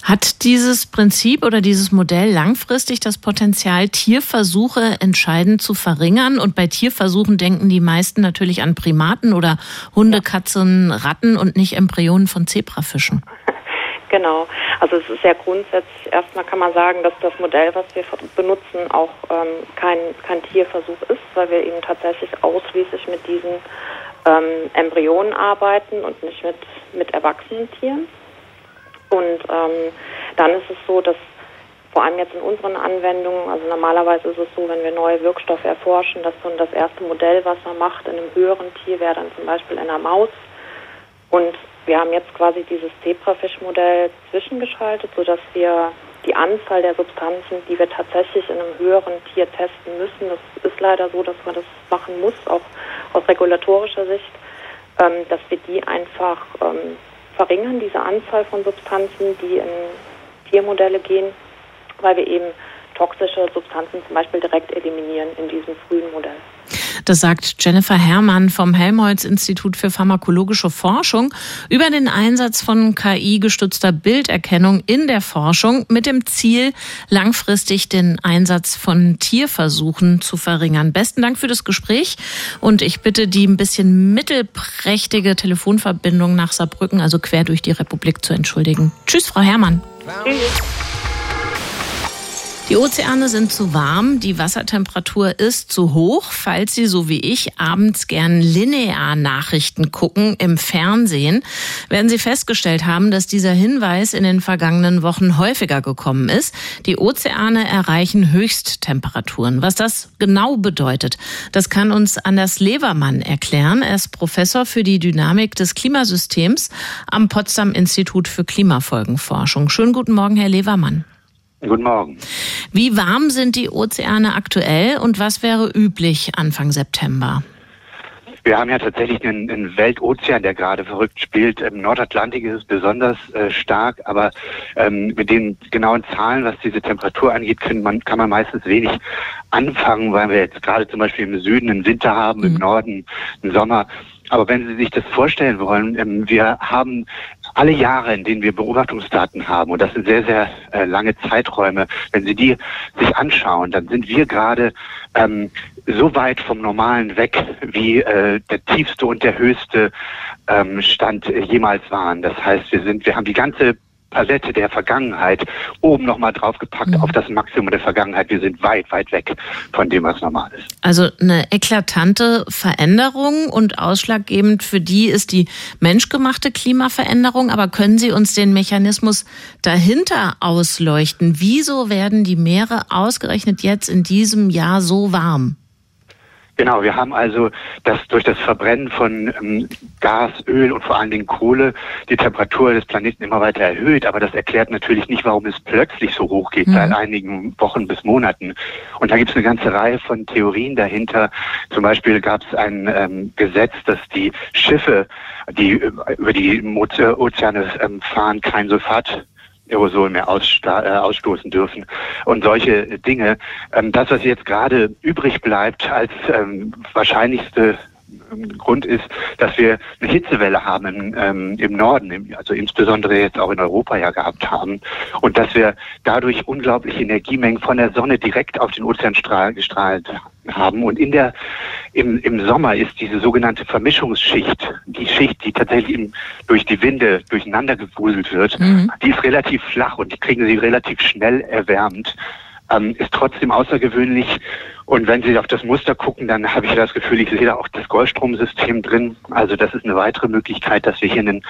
Speaker 2: Hat dieses Prinzip oder dieses Modell langfristig das Potenzial, Tierversuche entscheidend zu verringern? Und bei Tierversuchen denken die meisten natürlich an Primaten oder Hunde, Katzen, Ratten und nicht Embryonen von Zebrafischen.
Speaker 8: Genau. Also es ist ja grundsätzlich, erstmal kann man sagen, dass das Modell, was wir benutzen, auch ähm, kein, kein Tierversuch ist, weil wir eben tatsächlich ausschließlich mit diesen ähm, Embryonen arbeiten und nicht mit, mit erwachsenen Tieren. Und ähm, dann ist es so, dass vor allem jetzt in unseren Anwendungen, also normalerweise ist es so, wenn wir neue Wirkstoffe erforschen, dass dann das erste Modell, was man macht in einem höheren Tier, wäre dann zum Beispiel in einer Maus. Und wir haben jetzt quasi dieses Zebrafisch-Modell zwischengeschaltet, sodass wir die Anzahl der Substanzen, die wir tatsächlich in einem höheren Tier testen müssen, das ist leider so, dass man das machen muss, auch aus regulatorischer Sicht, ähm, dass wir die einfach ähm, verringern, diese Anzahl von Substanzen, die in Tiermodelle gehen, weil wir eben toxische Substanzen zum Beispiel direkt eliminieren in diesem frühen Modell.
Speaker 2: Das sagt Jennifer Herrmann vom Helmholtz-Institut für pharmakologische Forschung über den Einsatz von KI-gestützter Bilderkennung in der Forschung mit dem Ziel, langfristig den Einsatz von Tierversuchen zu verringern. Besten Dank für das Gespräch und ich bitte die ein bisschen mittelprächtige Telefonverbindung nach Saarbrücken, also quer durch die Republik, zu entschuldigen. Tschüss, Frau Herrmann. Tschüss. Die Ozeane sind zu warm, die Wassertemperatur ist zu hoch. Falls Sie, so wie ich, abends gern linear Nachrichten gucken im Fernsehen, werden Sie festgestellt haben, dass dieser Hinweis in den vergangenen Wochen häufiger gekommen ist. Die Ozeane erreichen Höchsttemperaturen. Was das genau bedeutet, das kann uns Anders Levermann erklären. Er ist Professor für die Dynamik des Klimasystems am Potsdam Institut für Klimafolgenforschung. Schönen guten Morgen, Herr Levermann.
Speaker 9: Guten Morgen.
Speaker 2: Wie warm sind die Ozeane aktuell und was wäre üblich Anfang September?
Speaker 9: Wir haben ja tatsächlich einen, einen Weltozean, der gerade verrückt spielt. Im Nordatlantik ist es besonders äh, stark, aber ähm, mit den genauen Zahlen, was diese Temperatur angeht, kann man, kann man meistens wenig anfangen, weil wir jetzt gerade zum Beispiel im Süden einen Winter haben, mhm. im Norden einen Sommer. Aber wenn Sie sich das vorstellen wollen, ähm, wir haben alle Jahre, in denen wir Beobachtungsdaten haben, und das sind sehr, sehr äh, lange Zeiträume, wenn Sie die sich anschauen, dann sind wir gerade ähm, so weit vom Normalen weg, wie äh, der tiefste und der höchste ähm, Stand jemals waren. Das heißt, wir sind, wir haben die ganze Palette der Vergangenheit oben nochmal draufgepackt mhm. auf das Maximum der Vergangenheit. Wir sind weit, weit weg von dem, was normal ist.
Speaker 2: Also eine eklatante Veränderung und ausschlaggebend für die ist die menschgemachte Klimaveränderung. Aber können Sie uns den Mechanismus dahinter ausleuchten? Wieso werden die Meere ausgerechnet jetzt in diesem Jahr so warm?
Speaker 9: Genau, wir haben also das durch das Verbrennen von ähm, Gas, Öl und vor allen Dingen Kohle die Temperatur des Planeten immer weiter erhöht. Aber das erklärt natürlich nicht, warum es plötzlich so hoch geht mhm. seit einigen Wochen bis Monaten. Und da gibt es eine ganze Reihe von Theorien dahinter. Zum Beispiel gab es ein ähm, Gesetz, dass die Schiffe, die über die Ozeane ähm, fahren, kein Sulfat Aerosol mehr äh, ausstoßen dürfen und solche Dinge. Ähm, das, was jetzt gerade übrig bleibt als ähm, wahrscheinlichste Grund ist, dass wir eine Hitzewelle haben im, ähm, im Norden, also insbesondere jetzt auch in Europa ja gehabt haben und dass wir dadurch unglaubliche Energiemengen von der Sonne direkt auf den Ozean gestrahlt haben. Und in der, im, im Sommer ist diese sogenannte Vermischungsschicht, die Schicht, die tatsächlich im, durch die Winde durcheinander gewuselt wird, mhm. die ist relativ flach und die kriegen sie relativ schnell erwärmt, ähm, ist trotzdem außergewöhnlich. Und wenn Sie auf das Muster gucken, dann habe ich das Gefühl, ich sehe da auch das Golfstromsystem drin. Also das ist eine weitere Möglichkeit, dass wir hier einen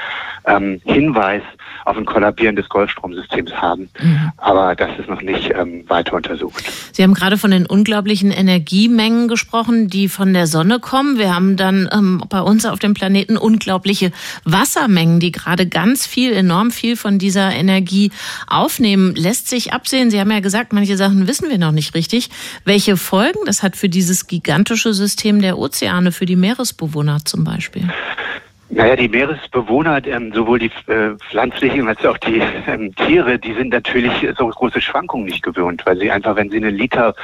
Speaker 9: ähm, Hinweis auf ein Kollabieren des Golfstromsystems haben. Mhm. Aber das ist noch nicht ähm, weiter untersucht.
Speaker 2: Sie haben gerade von den unglaublichen Energiemengen gesprochen, die von der Sonne kommen. Wir haben dann ähm, bei uns auf dem Planeten unglaubliche Wassermengen, die gerade ganz viel, enorm viel von dieser Energie aufnehmen. Lässt sich absehen. Sie haben ja gesagt, manche Sachen wissen wir noch nicht richtig. Welche Folgen das hat für dieses gigantische System der Ozeane, für die Meeresbewohner zum Beispiel?
Speaker 9: Naja, die Meeresbewohner, ähm, sowohl die äh, pflanzlichen als auch die ähm, Tiere, die sind natürlich so große Schwankungen nicht gewöhnt, weil sie einfach, wenn sie einen Liter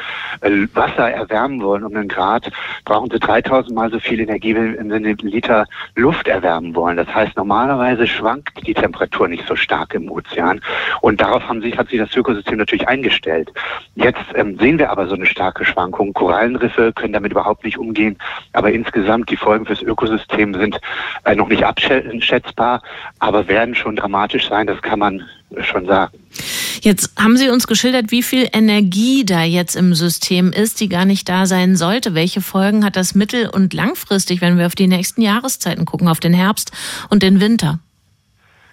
Speaker 9: äh, Wasser erwärmen wollen um einen Grad, brauchen sie 3000 Mal so viel Energie, wenn sie einen Liter Luft erwärmen wollen. Das heißt, normalerweise schwankt die Temperatur nicht so stark im Ozean und darauf haben sich, hat sich das Ökosystem natürlich eingestellt. Jetzt ähm, sehen wir aber so eine starke Schwankung. Korallenriffe können damit überhaupt nicht umgehen, aber insgesamt die Folgen fürs Ökosystem sind äh, noch nicht abschätzbar, aber werden schon dramatisch sein, das kann man schon sagen.
Speaker 2: Jetzt haben Sie uns geschildert, wie viel Energie da jetzt im System ist, die gar nicht da sein sollte. Welche Folgen hat das mittel- und langfristig, wenn wir auf die nächsten Jahreszeiten gucken, auf den Herbst und den Winter?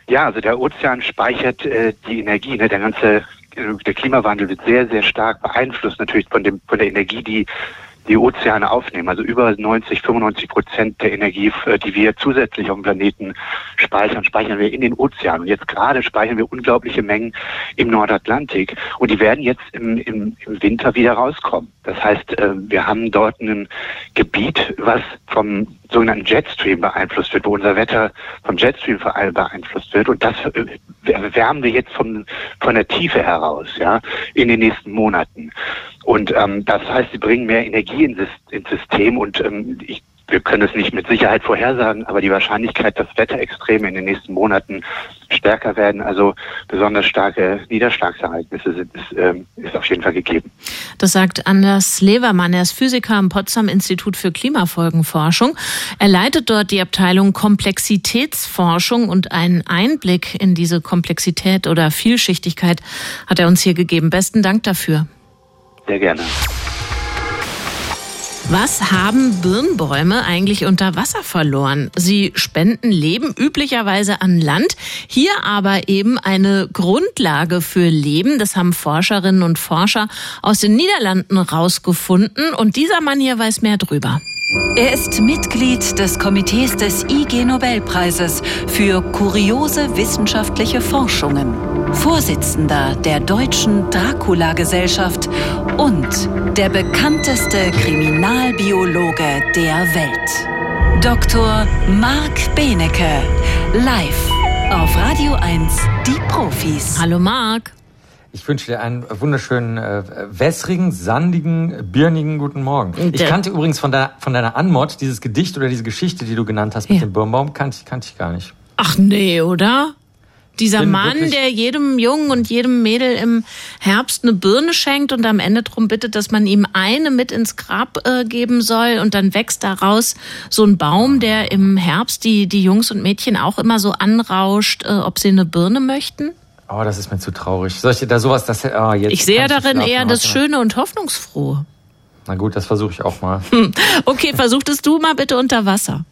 Speaker 9: Ja, also der Ozean speichert äh, die Energie. Ne? Der ganze äh, der Klimawandel wird sehr, sehr stark beeinflusst natürlich von dem von der Energie, die die Ozeane aufnehmen. Also über 90, 95 Prozent der Energie, äh, die wir zusätzlich auf dem Planeten speichern, speichern wir in den Ozeanen. Und jetzt gerade speichern wir unglaubliche Mengen im Nordatlantik. Und die werden jetzt im, im, im Winter wieder rauskommen. Das heißt, äh, wir haben dort ein Gebiet, was vom sogenannten Jetstream beeinflusst wird, wo unser Wetter vom Jetstream beeinflusst wird. Und das äh, wärmen wir jetzt von, von der Tiefe heraus, ja, in den nächsten Monaten. Und ähm, das heißt, sie bringen mehr Energie ins, ins System und ähm, ich wir können es nicht mit Sicherheit vorhersagen, aber die Wahrscheinlichkeit, dass Wetterextreme in den nächsten Monaten stärker werden, also besonders starke Niederschlagsereignisse sind, ist, ähm, ist auf jeden Fall gegeben.
Speaker 2: Das sagt Anders Levermann. Er ist Physiker am Potsdam Institut für Klimafolgenforschung. Er leitet dort die Abteilung Komplexitätsforschung und einen Einblick in diese Komplexität oder Vielschichtigkeit hat er uns hier gegeben. Besten Dank dafür.
Speaker 9: Sehr gerne.
Speaker 2: Was haben Birnbäume eigentlich unter Wasser verloren? Sie spenden Leben üblicherweise an Land, hier aber eben eine Grundlage für Leben. Das haben Forscherinnen und Forscher aus den Niederlanden rausgefunden und dieser Mann hier weiß mehr drüber.
Speaker 1: Er ist Mitglied des Komitees des IG Nobelpreises für kuriose wissenschaftliche Forschungen, Vorsitzender der Deutschen Dracula-Gesellschaft und der bekannteste Kriminalbiologe der Welt. Dr. Marc Benecke, live auf Radio 1, die Profis.
Speaker 2: Hallo Marc.
Speaker 10: Ich wünsche dir einen wunderschönen, äh, wässrigen, sandigen, birnigen guten Morgen. Ich kannte übrigens von, deiner, von deiner Anmod dieses Gedicht oder diese Geschichte, die du genannt hast mit ja. dem Birnbaum, kannte ich, kannte ich gar nicht.
Speaker 2: Ach nee, oder? Dieser Mann, der jedem Jungen und jedem Mädel im Herbst eine Birne schenkt und am Ende darum bittet, dass man ihm eine mit ins Grab äh, geben soll und dann wächst daraus so ein Baum, der im Herbst die, die Jungs und Mädchen auch immer so anrauscht, äh, ob sie eine Birne möchten?
Speaker 10: Oh, das ist mir zu traurig. Soll ich dir da sowas, das, oh, jetzt
Speaker 2: Ich sehe darin eher das Schöne und Hoffnungsfrohe.
Speaker 10: Na gut, das versuche ich auch mal. [laughs]
Speaker 2: Okay, versuchtest du mal bitte unter Wasser.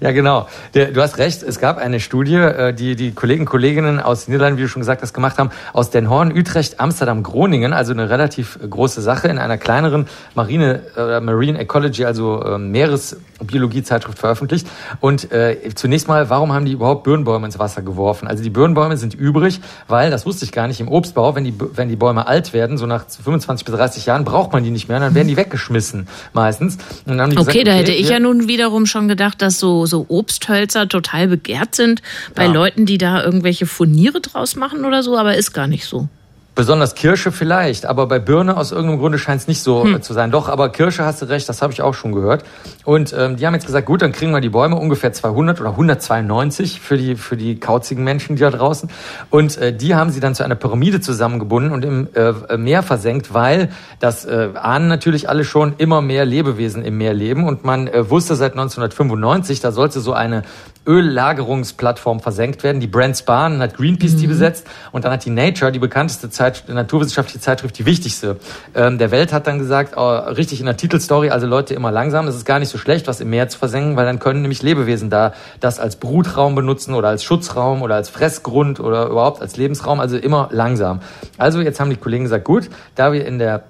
Speaker 10: Ja, genau. Du hast recht. Es gab eine Studie, äh, die die Kollegen und Kolleginnen aus den Niederlanden, wie du schon gesagt hast, gemacht haben, aus Den Horn, Utrecht, Amsterdam, Groningen, also eine relativ große Sache in einer kleineren Marine, äh, Marine Ecology, also äh, Meeresbiologie-Zeitschrift veröffentlicht. Und äh, zunächst mal, warum haben die überhaupt Birnbäume ins Wasser geworfen? Also die Birnbäume sind übrig, weil, das wusste ich gar nicht, im Obstbau, wenn die, wenn die Bäume alt werden, so nach 25 bis 30 Jahren, braucht man die nicht mehr, dann werden die weggeschmissen meistens.
Speaker 2: okay, gesagt, okay, da hätte ich ja nun wiederum schon gedacht, dass so, so Obsthölzer total begehrt sind bei ja. Leuten, die da irgendwelche Furniere draus machen oder so, aber ist gar nicht so.
Speaker 10: Besonders Kirsche vielleicht, aber bei Birne aus irgendeinem Grunde scheint es nicht so hm. zu sein. Doch, aber Kirsche hast du recht, das habe ich auch schon gehört. Und ähm, die haben jetzt gesagt, gut, dann kriegen wir die Bäume ungefähr 200 oder 192 für die für die kauzigen Menschen die da draußen. Und äh, die haben sie dann zu einer Pyramide zusammengebunden und im äh, Meer versenkt, weil das äh, ahnen natürlich alle schon immer mehr Lebewesen im Meer leben und man äh, wusste seit 1995, da sollte so eine Öllagerungsplattform versenkt werden. Die Brand Spahn hat Greenpeace mhm. die besetzt und dann hat die Nature, die bekannteste Zeit, naturwissenschaftliche Zeitschrift, die wichtigste ähm, der Welt, hat dann gesagt, oh, richtig in der Titelstory, also Leute immer langsam, das ist gar nicht so schlecht, was im Meer zu versenken, weil dann können nämlich Lebewesen da das als Brutraum benutzen oder als Schutzraum oder als Fressgrund oder überhaupt als Lebensraum, also immer langsam. Also jetzt haben die Kollegen gesagt, gut, da wir in der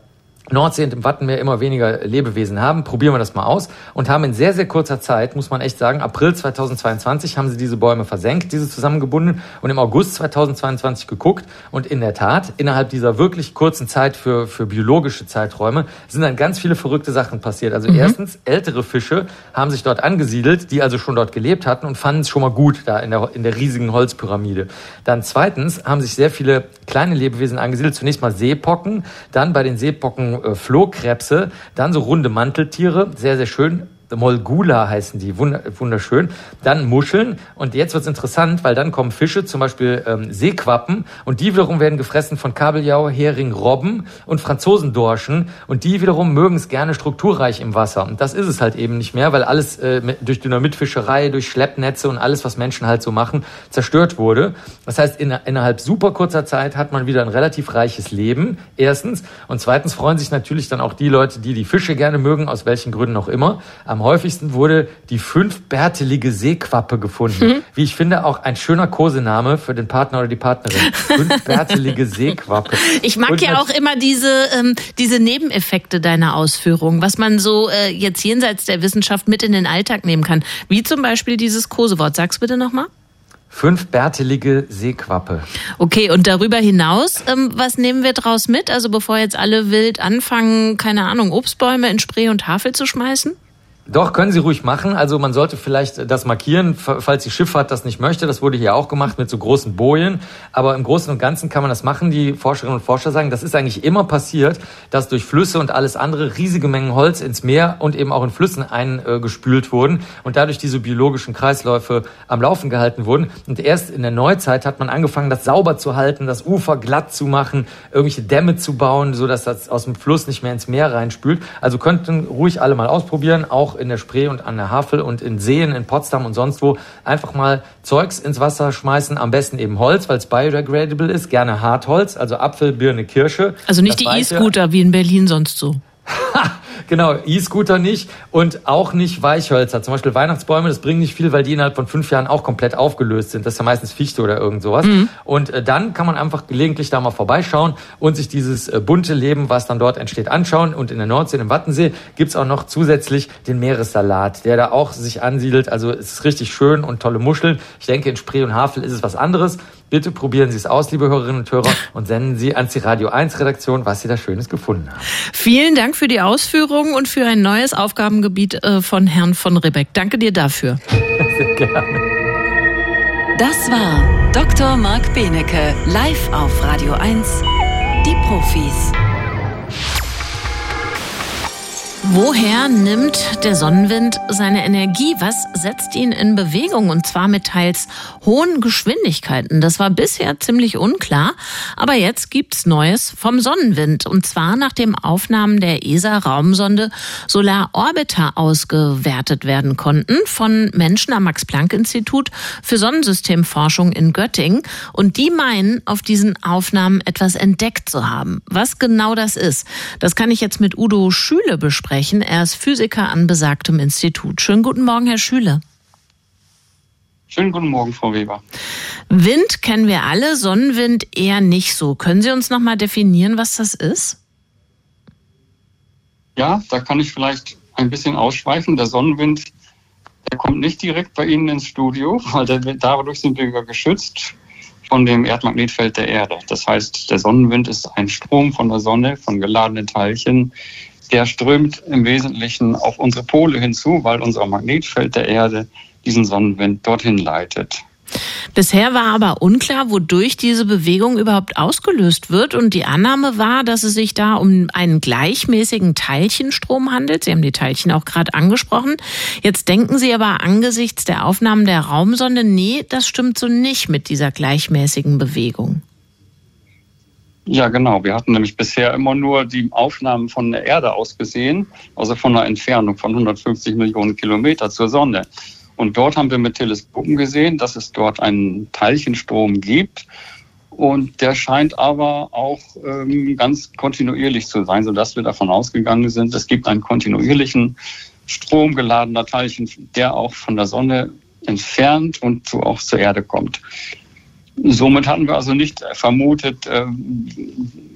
Speaker 10: Nordsee und im Wattenmeer immer weniger Lebewesen haben. Probieren wir das mal aus und haben in sehr, sehr kurzer Zeit, muss man echt sagen, April 2022 haben sie diese Bäume versenkt, diese zusammengebunden und im August 2022 geguckt und in der Tat, innerhalb dieser wirklich kurzen Zeit für, für biologische Zeiträume sind dann ganz viele verrückte Sachen passiert. Also mhm. erstens, ältere Fische haben sich dort angesiedelt, die also schon dort gelebt hatten und fanden es schon mal gut da in der, in der riesigen Holzpyramide. Dann zweitens haben sich sehr viele kleine Lebewesen angesiedelt, zunächst mal Seepocken, dann bei den Seepocken äh, Flohkrebse, dann so runde Manteltiere, sehr, sehr schön. Molgula heißen die, wunderschön. Dann Muscheln. Und jetzt wird's interessant, weil dann kommen Fische, zum Beispiel ähm, Seequappen. Und die wiederum werden gefressen von Kabeljau, Hering, Robben und Franzosendorschen. Und die wiederum mögen es gerne strukturreich im Wasser. Und das ist es halt eben nicht mehr, weil alles äh, durch Dynamitfischerei, durch Schleppnetze und alles, was Menschen halt so machen, zerstört wurde. Das heißt, in, innerhalb super kurzer Zeit hat man wieder ein relativ reiches Leben, erstens. Und zweitens freuen sich natürlich dann auch die Leute, die die Fische gerne mögen, aus welchen Gründen auch immer, am am häufigsten wurde die fünfbärtelige Seequappe gefunden. Mhm. Wie ich finde, auch ein schöner Kosename für den Partner oder die Partnerin. Fünfbärtelige [laughs] Seequappe.
Speaker 2: Ich mag Und ja auch immer diese, ähm, diese Nebeneffekte deiner Ausführungen, was man so äh, jetzt jenseits der Wissenschaft mit in den Alltag nehmen kann. Wie zum Beispiel dieses Kosewort. Sag's bitte nochmal.
Speaker 10: Fünfbärtelige Seequappe.
Speaker 2: Okay, und darüber hinaus, ähm, was nehmen wir draus mit? Also bevor jetzt alle wild anfangen, keine Ahnung, Obstbäume in Spree und Havel zu schmeißen?
Speaker 10: Doch, können Sie ruhig machen. Also man sollte vielleicht das markieren, falls die Schifffahrt das nicht möchte. Das wurde hier auch gemacht mit so großen Bojen. Aber im Großen und Ganzen kann man das machen. Die Forscherinnen und Forscher sagen, das ist eigentlich immer passiert, dass durch Flüsse und alles andere riesige Mengen Holz ins Meer und eben auch in Flüssen eingespült wurden und dadurch diese biologischen Kreisläufe am Laufen gehalten wurden. Und erst in der Neuzeit hat man angefangen, das sauber zu halten, das Ufer glatt zu machen, irgendwelche Dämme zu bauen, so dass das aus dem Fluss nicht mehr ins Meer reinspült. Also könnten ruhig alle mal ausprobieren, auch in der Spree und an der Havel und in Seen in Potsdam und sonst wo einfach mal Zeugs ins Wasser schmeißen, am besten eben Holz, weil es biodegradable ist, gerne Hartholz, also Apfel, Birne, Kirsche.
Speaker 2: Also nicht die E-Scooter wie in Berlin sonst so. [laughs]
Speaker 10: genau, E-Scooter nicht und auch nicht Weichhölzer. Zum Beispiel Weihnachtsbäume, das bringt nicht viel, weil die innerhalb von fünf Jahren auch komplett aufgelöst sind. Das ist ja meistens Fichte oder irgend sowas. Mhm. Und äh, dann kann man einfach gelegentlich da mal vorbeischauen und sich dieses äh, bunte Leben, was dann dort entsteht, anschauen. Und in der Nordsee, im Wattensee, gibt's auch noch zusätzlich den Meeressalat, der da auch sich ansiedelt. Also es ist richtig schön und tolle Muscheln. Ich denke, in Spree und Havel ist es was anderes. Bitte probieren Sie es aus, liebe Hörerinnen und Hörer, und senden Sie ans die Radio 1 Redaktion, was Sie da Schönes gefunden haben.
Speaker 2: Vielen Dank für die Ausführungen und für ein neues Aufgabengebiet äh, von Herrn von Ribbeck. Danke dir dafür. [laughs] Sehr gerne.
Speaker 1: Das war Dr. Marc Benecke, live auf Radio 1. Die Profis.
Speaker 2: Woher nimmt der Sonnenwind seine Energie? Was setzt ihn in Bewegung? Und zwar mit teils hohen Geschwindigkeiten. Das war bisher ziemlich unklar. Aber jetzt gibt's Neues vom Sonnenwind. Und zwar nachdem Aufnahmen der ESA-Raumsonde Solar Orbiter ausgewertet werden konnten von Menschen am Max-Planck-Institut für Sonnensystemforschung in Göttingen. Und die meinen, auf diesen Aufnahmen etwas entdeckt zu haben. Was genau das ist, das kann ich jetzt mit Udo Schüle besprechen sprechen. Er ist Physiker an besagtem Institut. Schönen guten Morgen, Herr Schüle.
Speaker 11: Schönen guten Morgen, Frau Weber.
Speaker 2: Wind kennen wir alle, Sonnenwind eher nicht so. Können Sie uns noch mal definieren, was das ist?
Speaker 11: Ja, da kann ich vielleicht ein bisschen ausschweifen. Der Sonnenwind, der kommt nicht direkt bei Ihnen ins Studio, [laughs] weil der, dadurch sind wir geschützt von dem Erdmagnetfeld der Erde. Das heißt, der Sonnenwind ist ein Strom von der Sonne, von geladenen Teilchen, der strömt im Wesentlichen auf unsere Pole hinzu, weil unser Magnetfeld der Erde diesen Sonnenwind dorthin leitet.
Speaker 2: Bisher war aber unklar, wodurch diese Bewegung überhaupt ausgelöst wird. Und die Annahme war, dass es sich da um einen gleichmäßigen Teilchenstrom handelt. Sie haben die Teilchen auch gerade angesprochen. Jetzt denken Sie aber angesichts der Aufnahmen der Raumsonde, nee, das stimmt so nicht mit dieser gleichmäßigen Bewegung.
Speaker 11: Ja, genau. Wir hatten nämlich bisher immer nur die Aufnahmen von der Erde aus gesehen, also von einer Entfernung von 150 Millionen Kilometer zur Sonne. Und dort haben wir mit Teleskopen gesehen, dass es dort einen Teilchenstrom gibt. Und der scheint aber auch ähm, ganz kontinuierlich zu sein, sodass wir davon ausgegangen sind, es gibt einen kontinuierlichen Strom geladener Teilchen, der auch von der Sonne entfernt und so auch zur Erde kommt. Somit hatten wir also nicht vermutet, äh,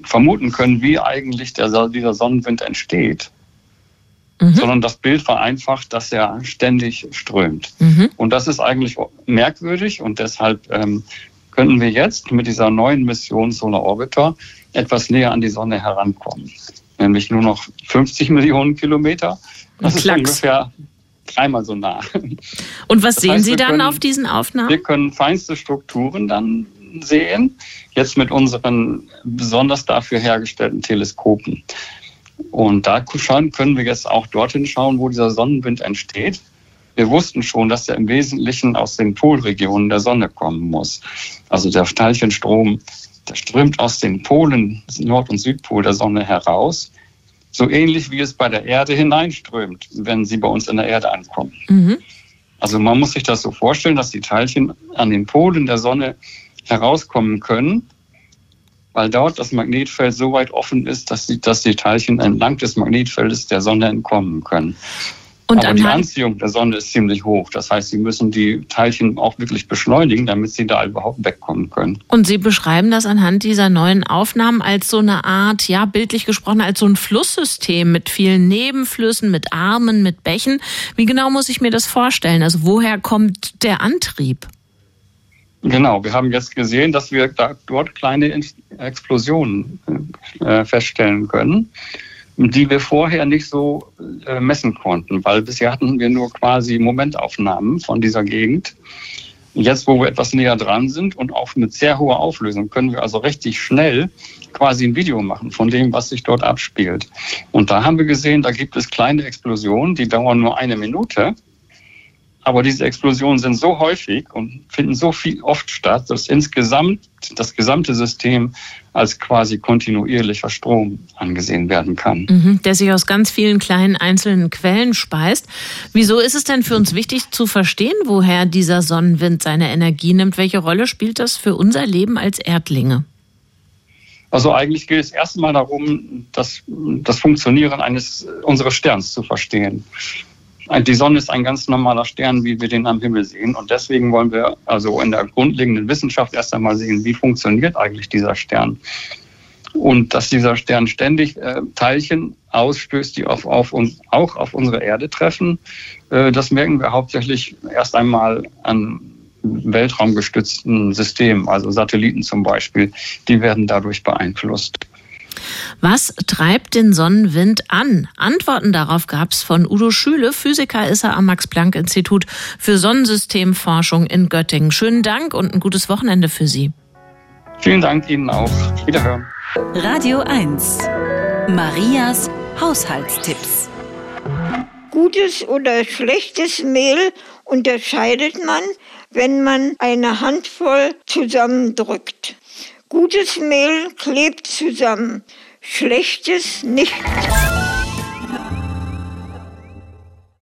Speaker 11: vermuten können, wie eigentlich der, dieser Sonnenwind entsteht. Mhm. Sondern das Bild war einfach, dass er ständig strömt. Mhm. Und das ist eigentlich merkwürdig und deshalb ähm, könnten wir jetzt mit dieser neuen Mission Solar Orbiter etwas näher an die Sonne herankommen. Nämlich nur noch 50 Millionen Kilometer. Das ist ungefähr dreimal so nah.
Speaker 2: Und was das sehen heißt, Sie dann können, auf diesen Aufnahmen?
Speaker 11: Wir können feinste Strukturen dann sehen, jetzt mit unseren besonders dafür hergestellten Teleskopen. Und da können wir jetzt auch dorthin schauen, wo dieser Sonnenwind entsteht. Wir wussten schon, dass er im Wesentlichen aus den Polregionen der Sonne kommen muss. Also der Teilchenstrom, der strömt aus den Polen, Nord- und Südpol der Sonne heraus so ähnlich wie es bei der Erde hineinströmt, wenn sie bei uns in der Erde ankommen. Mhm. Also man muss sich das so vorstellen, dass die Teilchen an den Polen der Sonne herauskommen können, weil dort das Magnetfeld so weit offen ist, dass die, dass die Teilchen entlang des Magnetfeldes der Sonne entkommen können. Und Aber die Anziehung der Sonne ist ziemlich hoch. Das heißt, sie müssen die Teilchen auch wirklich beschleunigen, damit sie da überhaupt wegkommen können.
Speaker 2: Und Sie beschreiben das anhand dieser neuen Aufnahmen als so eine Art, ja, bildlich gesprochen, als so ein Flusssystem mit vielen Nebenflüssen, mit Armen, mit Bächen. Wie genau muss ich mir das vorstellen? Also woher kommt der Antrieb?
Speaker 11: Genau, wir haben jetzt gesehen, dass wir da dort kleine Explosionen äh, feststellen können die wir vorher nicht so äh, messen konnten, weil bisher hatten wir nur quasi Momentaufnahmen von dieser Gegend. Jetzt, wo wir etwas näher dran sind und auch mit sehr hoher Auflösung, können wir also richtig schnell quasi ein Video machen von dem, was sich dort abspielt. Und da haben wir gesehen, da gibt es kleine Explosionen, die dauern nur eine Minute. Aber diese Explosionen sind so häufig und finden so viel oft statt, dass insgesamt das gesamte System als quasi kontinuierlicher Strom angesehen werden kann.
Speaker 2: Mhm, der sich aus ganz vielen kleinen einzelnen Quellen speist. Wieso ist es denn für uns wichtig zu verstehen, woher dieser Sonnenwind seine Energie nimmt? Welche Rolle spielt das für unser Leben als Erdlinge?
Speaker 11: Also eigentlich geht es erstmal darum, das, das Funktionieren eines unseres Sterns zu verstehen. Die Sonne ist ein ganz normaler Stern, wie wir den am Himmel sehen. Und deswegen wollen wir also in der grundlegenden Wissenschaft erst einmal sehen, wie funktioniert eigentlich dieser Stern. Und dass dieser Stern ständig äh, Teilchen ausstößt, die auf, auf uns, auch auf unsere Erde treffen, äh, das merken wir hauptsächlich erst einmal an weltraumgestützten Systemen, also Satelliten zum Beispiel. Die werden dadurch beeinflusst.
Speaker 2: Was treibt den Sonnenwind an? Antworten darauf gab es von Udo Schüle. Physiker ist er am Max-Planck-Institut für Sonnensystemforschung in Göttingen. Schönen Dank und ein gutes Wochenende für Sie.
Speaker 11: Vielen Dank Ihnen auch. Wiederhören.
Speaker 1: Radio 1. Marias Haushaltstipps.
Speaker 12: Gutes oder schlechtes Mehl unterscheidet man, wenn man eine Handvoll zusammendrückt. Gutes Mehl klebt zusammen, schlechtes nicht.